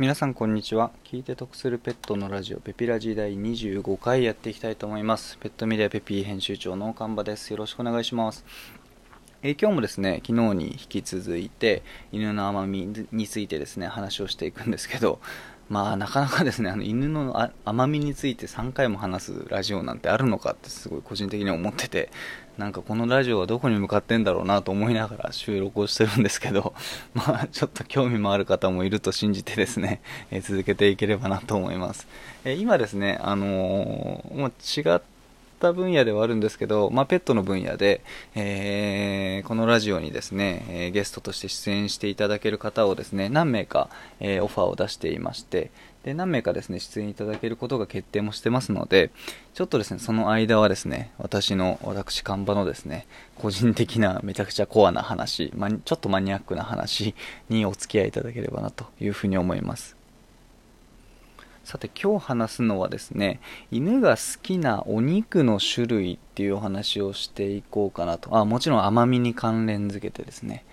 皆さんこんにちは。聞いて得するペットのラジオペピラジ第25回やっていきたいと思います。ペットメディアペピー編集長の神場です。よろしくお願いします。え今日もですね昨日に引き続いて犬の甘みについてですね話をしていくんですけどまあなかなかですねあの犬の甘みについて3回も話すラジオなんてあるのかってすごい個人的に思っててなんかこのラジオはどこに向かってんだろうなと思いながら収録をしてるんですけど、まあちょっと興味もある方もいると信じてですね、え続けていければなと思います。え今ですね、あのー、もう違った分野ではあるんですけど、まあ、ペットの分野で、えー、このラジオにですね、えー、ゲストとして出演していただける方をですね、何名か、えー、オファーを出していまして、で、何名かですね、出演いただけることが決定もしてますので、ちょっとですね、その間はですね、私の、私、看板のですね、個人的なめちゃくちゃコアな話、ま、ちょっとマニアックな話にお付き合いいただければなというふうに思います。さて今日話すのはですね犬が好きなお肉の種類っていうお話をしていこうかなと。あもちろん甘みに関連づけてですね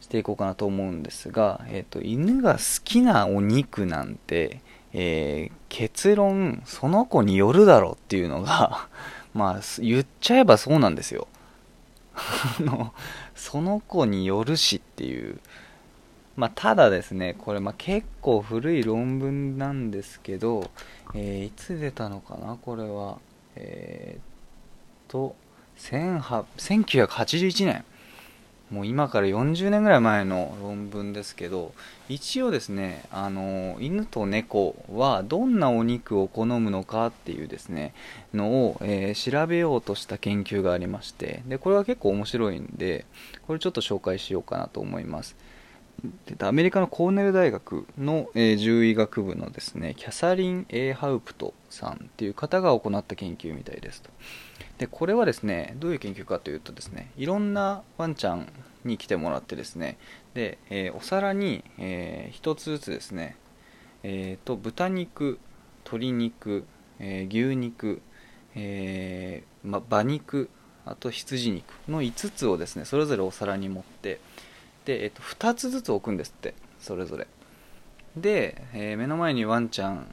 していこうかなと思うんですが、えーと、犬が好きなお肉なんて、えー、結論その子によるだろうっていうのが まあ言っちゃえばそうなんですよ。その子によるしっていうまあ、ただですね、これま結構古い論文なんですけど、えー、いつ出たのかな、これは。えー、っと、1981年。もう今から40年ぐらい前の論文ですけど、一応ですね、あの、犬と猫はどんなお肉を好むのかっていうですね、のを、えー、調べようとした研究がありまして、で、これは結構面白いんで、これちょっと紹介しようかなと思います。アメリカのコーネル大学の、えー、獣医学部のですねキャサリン・エーハウプトさんっていう方が行った研究みたいですと。でこれはですねどういう研究かというとですねいろんなワンちゃんに来てもらってですねで、えー、お皿に、えー、1つずつですね、えーと、豚肉鶏肉、えー、牛肉、えま、馬肉あと羊肉の5つをですねそれぞれお皿に盛ってで、えっと、2つずつ置くんですってそれぞれ。で、えー、目の前にワンちゃん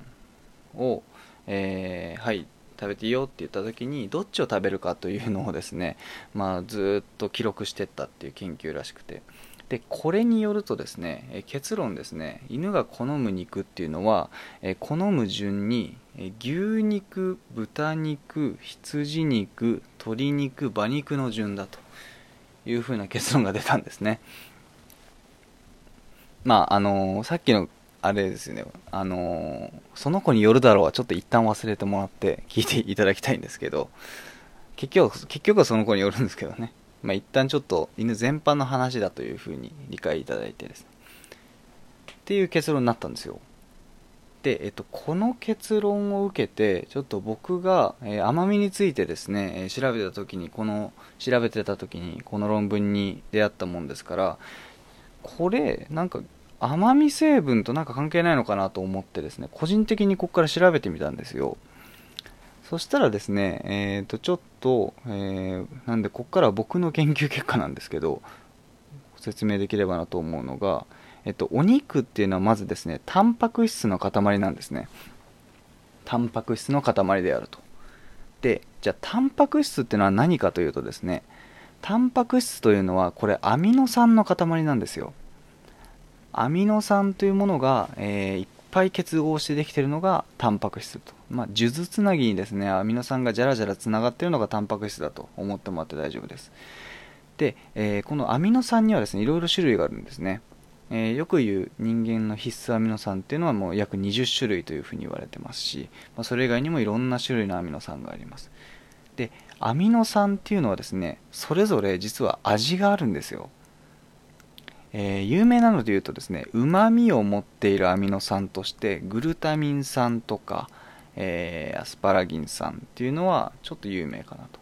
を、えー、はい食べていいよって言った時にどっちを食べるかというのをですね、まあ、ずっと記録してったっていう研究らしくて。でこれによるとですね、え結論ですね犬が好む肉っていうのは、え好む順に、え牛肉豚肉羊肉鶏肉馬肉の順だというふうな結論が出たんですね。まああのー、さっきのあれですよね、あのー、その子によるだろうはちょっと一旦忘れてもらって聞いていただきたいんですけど、結局、結局はその子によるんですけどね。まあ一旦ちょっと犬全般の話だというふうに理解いただいてですね。っていう結論になったんですよ。で、えっと、この結論を受けて、ちょっと僕が、えー、甘みについてですね、えー、調べた時に、この、調べてた時に、この論文に出会ったもんですから、これ、なんか、甘み成分となんか関係ないのかなと思ってですね、個人的にここから調べてみたんですよ。そしたらですね、えっ、ー、と、ちょっと、えー、なんで、ここからは僕の研究結果なんですけど、説明できればなと思うのが、えっと、お肉っていうのはまずですね、タンパク質の塊なんですね。タンパク質の塊であると。で、じゃあ、タンパク質っていうのは何かというとですね、タンパク質というのはこれアミノ酸の塊なんですよ。アミノ酸というものが、えー、いっぱい結合してできているのがタンパク質と、まあ、数珠つなぎにですねアミノ酸がじゃらじゃらつながっているのがタンパク質だと思ってもらって大丈夫です。で、えー、このアミノ酸にはですねいろいろ種類があるんですね、えー、よく言う人間の必須アミノ酸っていうのはもう約20種類というふうに言われてますし、まあ、それ以外にもいろんな種類のアミノ酸があります。でアミノ酸っていうのはですねそれぞれ実は味があるんですよ、えー、有名なので言うとですねうまみを持っているアミノ酸としてグルタミン酸とか、えー、アスパラギン酸っていうのはちょっと有名かなと。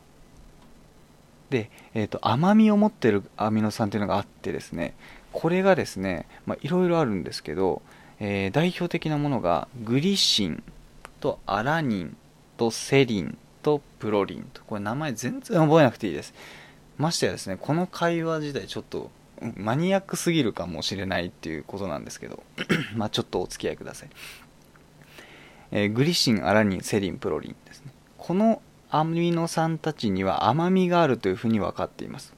で、えーと、甘みを持っているアミノ酸っていうのがあってですねこれがですねいろいろあるんですけど、えー、代表的なものがグリシンとアラニンとセリンとプロリンと。これ名前全然覚えなくていいです。ましてやですねこの会話自体ちょっとマニアックすぎるかもしれないっていうことなんですけど まあちょっとお付き合いください、えー、グリシンアラニンセリンプロリンですね。このアミノ酸たちには甘みがあるというふうに分かっています。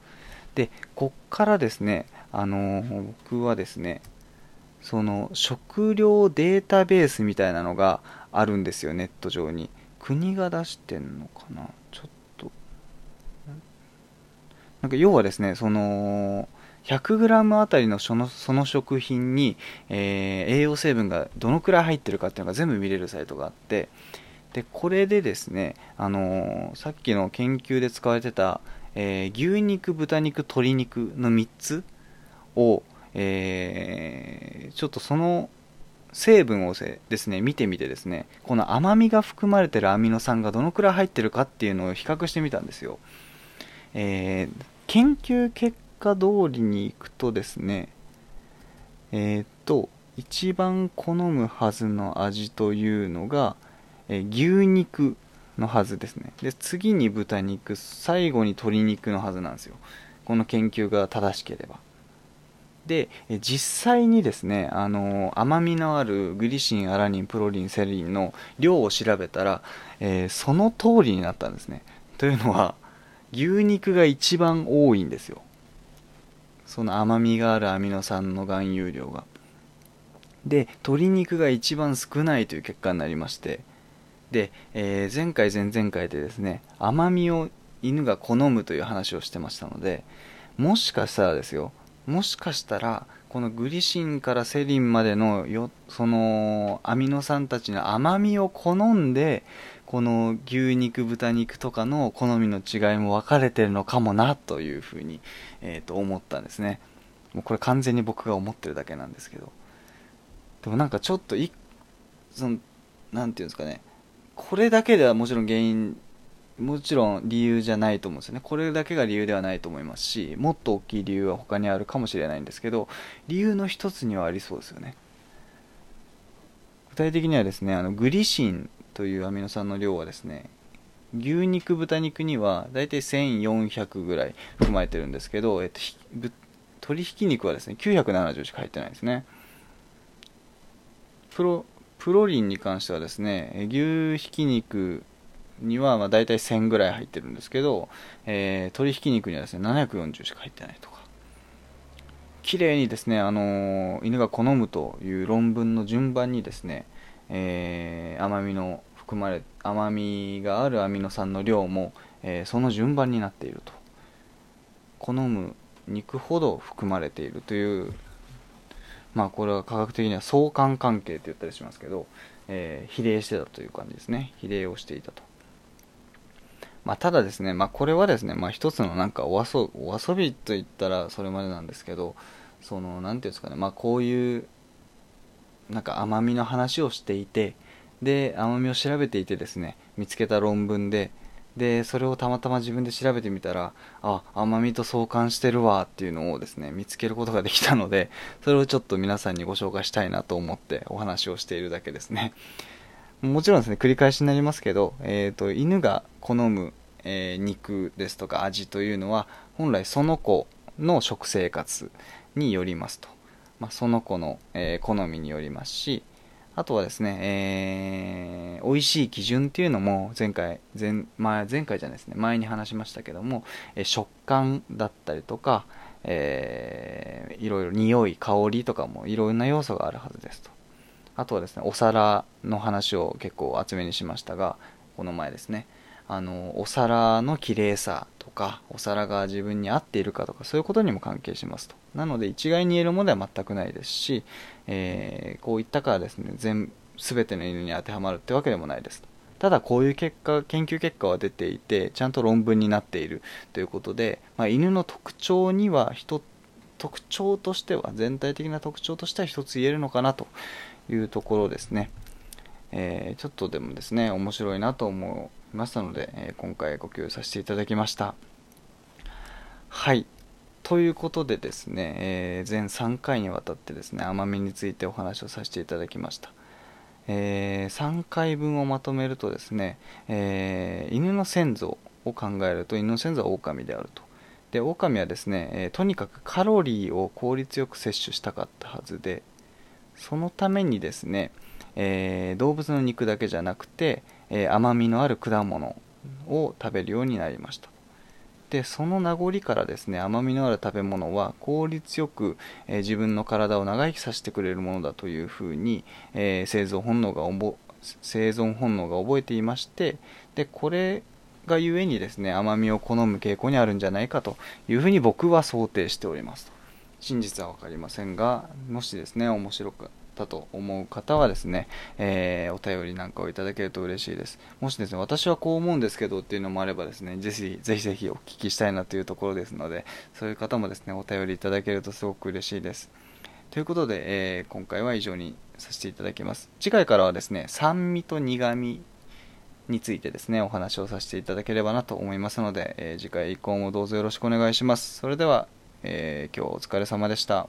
でこっからですねあのー、僕はですねその食料データベースみたいなのがあるんですよネット上に。国が出してんのかな？ちょっと。なんか要はですねその 100g あたりのそのその食品に、えー、栄養成分がどのくらい入ってるかっていうのが全部見れるサイトがあってでこれでですね、あのー、さっきの研究で使われてた、えー、牛肉豚肉鶏肉の3つをえ、ちょっとその成分をですね見てみてですねこの甘みが含まれてるアミノ酸がどのくらい入ってるかっていうのを比較してみたんですよ、えー、研究結果通りにいくとですねえー、っと一番好むはずの味というのが、えー、牛肉のはずですね。で次に豚肉最後に鶏肉のはずなんですよ。この研究が正しければ。で実際にですねあの甘みのあるグリシンアラニンプロリンセリンの量を調べたら、えー、その通りになったんですね。というのは牛肉が一番多いんですよ。その甘みがあるアミノ酸の含有量が。で鶏肉が一番少ないという結果になりまして。で、えー、前回前々回でですね甘みを犬が好むという話をしてましたのでもしかしたらですよもしかしたらこのグリシンからセリンまでのよそのアミノ酸たちの甘みを好んでこの牛肉豚肉とかの好みの違いも分かれてるのかもなというふうに、えー、と思ったんですね。もうこれ完全に僕が思ってるだけなんですけど。でもなんかちょっといそのなんていうんですかね。これだけではもちろん原因もちろん理由じゃないと思うんですよね。これだけが理由ではないと思いますし、もっと大きい理由は他にあるかもしれないんですけど、理由の一つにはありそうですよね。具体的にはですね、あのグリシンというアミノ酸の量はですね、牛肉、豚肉にはだいたい1400ぐらい含まれてるんですけど、えっと、鶏ひき肉はですね、970しか入ってないですね。プロプロリンに関してはですね、牛ひき肉にはまあ大体1000ぐらい入ってるんですけど、えー、鶏ひき肉にはですね740しか入ってないとか。綺麗にですね、あのー、犬が好むという論文の順番にですね、えー、甘みの含まれ甘みがあるアミノ酸の量も、えー、その順番になっていると。好む肉ほど含まれているというまあこれは科学的には相関関係って言ったりしますけど、えー、比例してたという感じですね。比例をしていたと。まあ、ただですね、まあ、これはですね、まあ、一つのなんかお遊お遊びといったらそれまでなんですけど、その、なんていうんですかね、まあ、こういう、なんか甘みの話をしていて、で、甘みを調べていてですね、見つけた論文で、で、それをたまたま自分で調べてみたら、あ、甘みと相関してるわっていうのをですね、見つけることができたので、それをちょっと皆さんにご紹介したいなと思ってお話をしているだけですね。もちろんですね、繰り返しになりますけど、えっ、ー、と、犬が好む、えー、肉ですとか味というのは、本来その子の食生活によりますと。まあ、その子の、えー、好みによりますし、あとはですね、えー、美味しい基準っていうのも前回、前、前前回じゃないですね、前に話しましたけども、えー、食感だったりとか、えー、いろいろ匂い、香りとかもいろんな要素があるはずですと。あとはですね、お皿の話を結構厚めにしましたが、この前ですね、あの、お皿の綺麗さとか、お皿が自分に合っているかとか、そういうことにも関係しますと。なので、一概に言えるものでは全くないですし、えー、こういったからですね、全、すべての犬に当てはまるってわけでもないですと。ただこういう結果、研究結果は出ていて、ちゃんと論文になっているということで、まあ、犬の特徴には一特徴としては、全体的な特徴としては一つ言えるのかなというところですね。えー、ちょっとでもですね、面白いなと思いましたので、えー、今回ご共有させていただきました。はい。ということでですね、えー、全3回にわたってですね、甘みについてお話をさせていただきました。えー、3回分をまとめるとですね、えー、犬の先祖を考えると犬の先祖は狼であると。で狼はですね、えーとにかくカロリーを効率よく摂取したかったはずでそのためにですね、えー動物の肉だけじゃなくて、えー甘みのある果物を食べるようになりました。でその名残からですね甘みのある食べ物は効率よく、えー自分の体を長生きさせてくれるものだというふうに、え生存本能が生存本能が覚えていましてでこれがゆえにですね甘みを好む傾向にあるんじゃないかというふうに僕は想定しております。真実は分かりませんがもしですね面白かったと思う方はですね、えーお便りなんかをいただけると嬉しいです。もしですね私はこう思うんですけどっていうのもあればですねぜひぜひぜひお聞きしたいなというところですのでそういう方もですねお便りいただけるとすごく嬉しいです。ということで、えー今回は以上にさせていただきます。次回からはですね酸味と苦味についてですねお話をさせていただければなと思いますので、えー次回以降もどうぞよろしくお願いします。それでは、えー今日お疲れ様でした。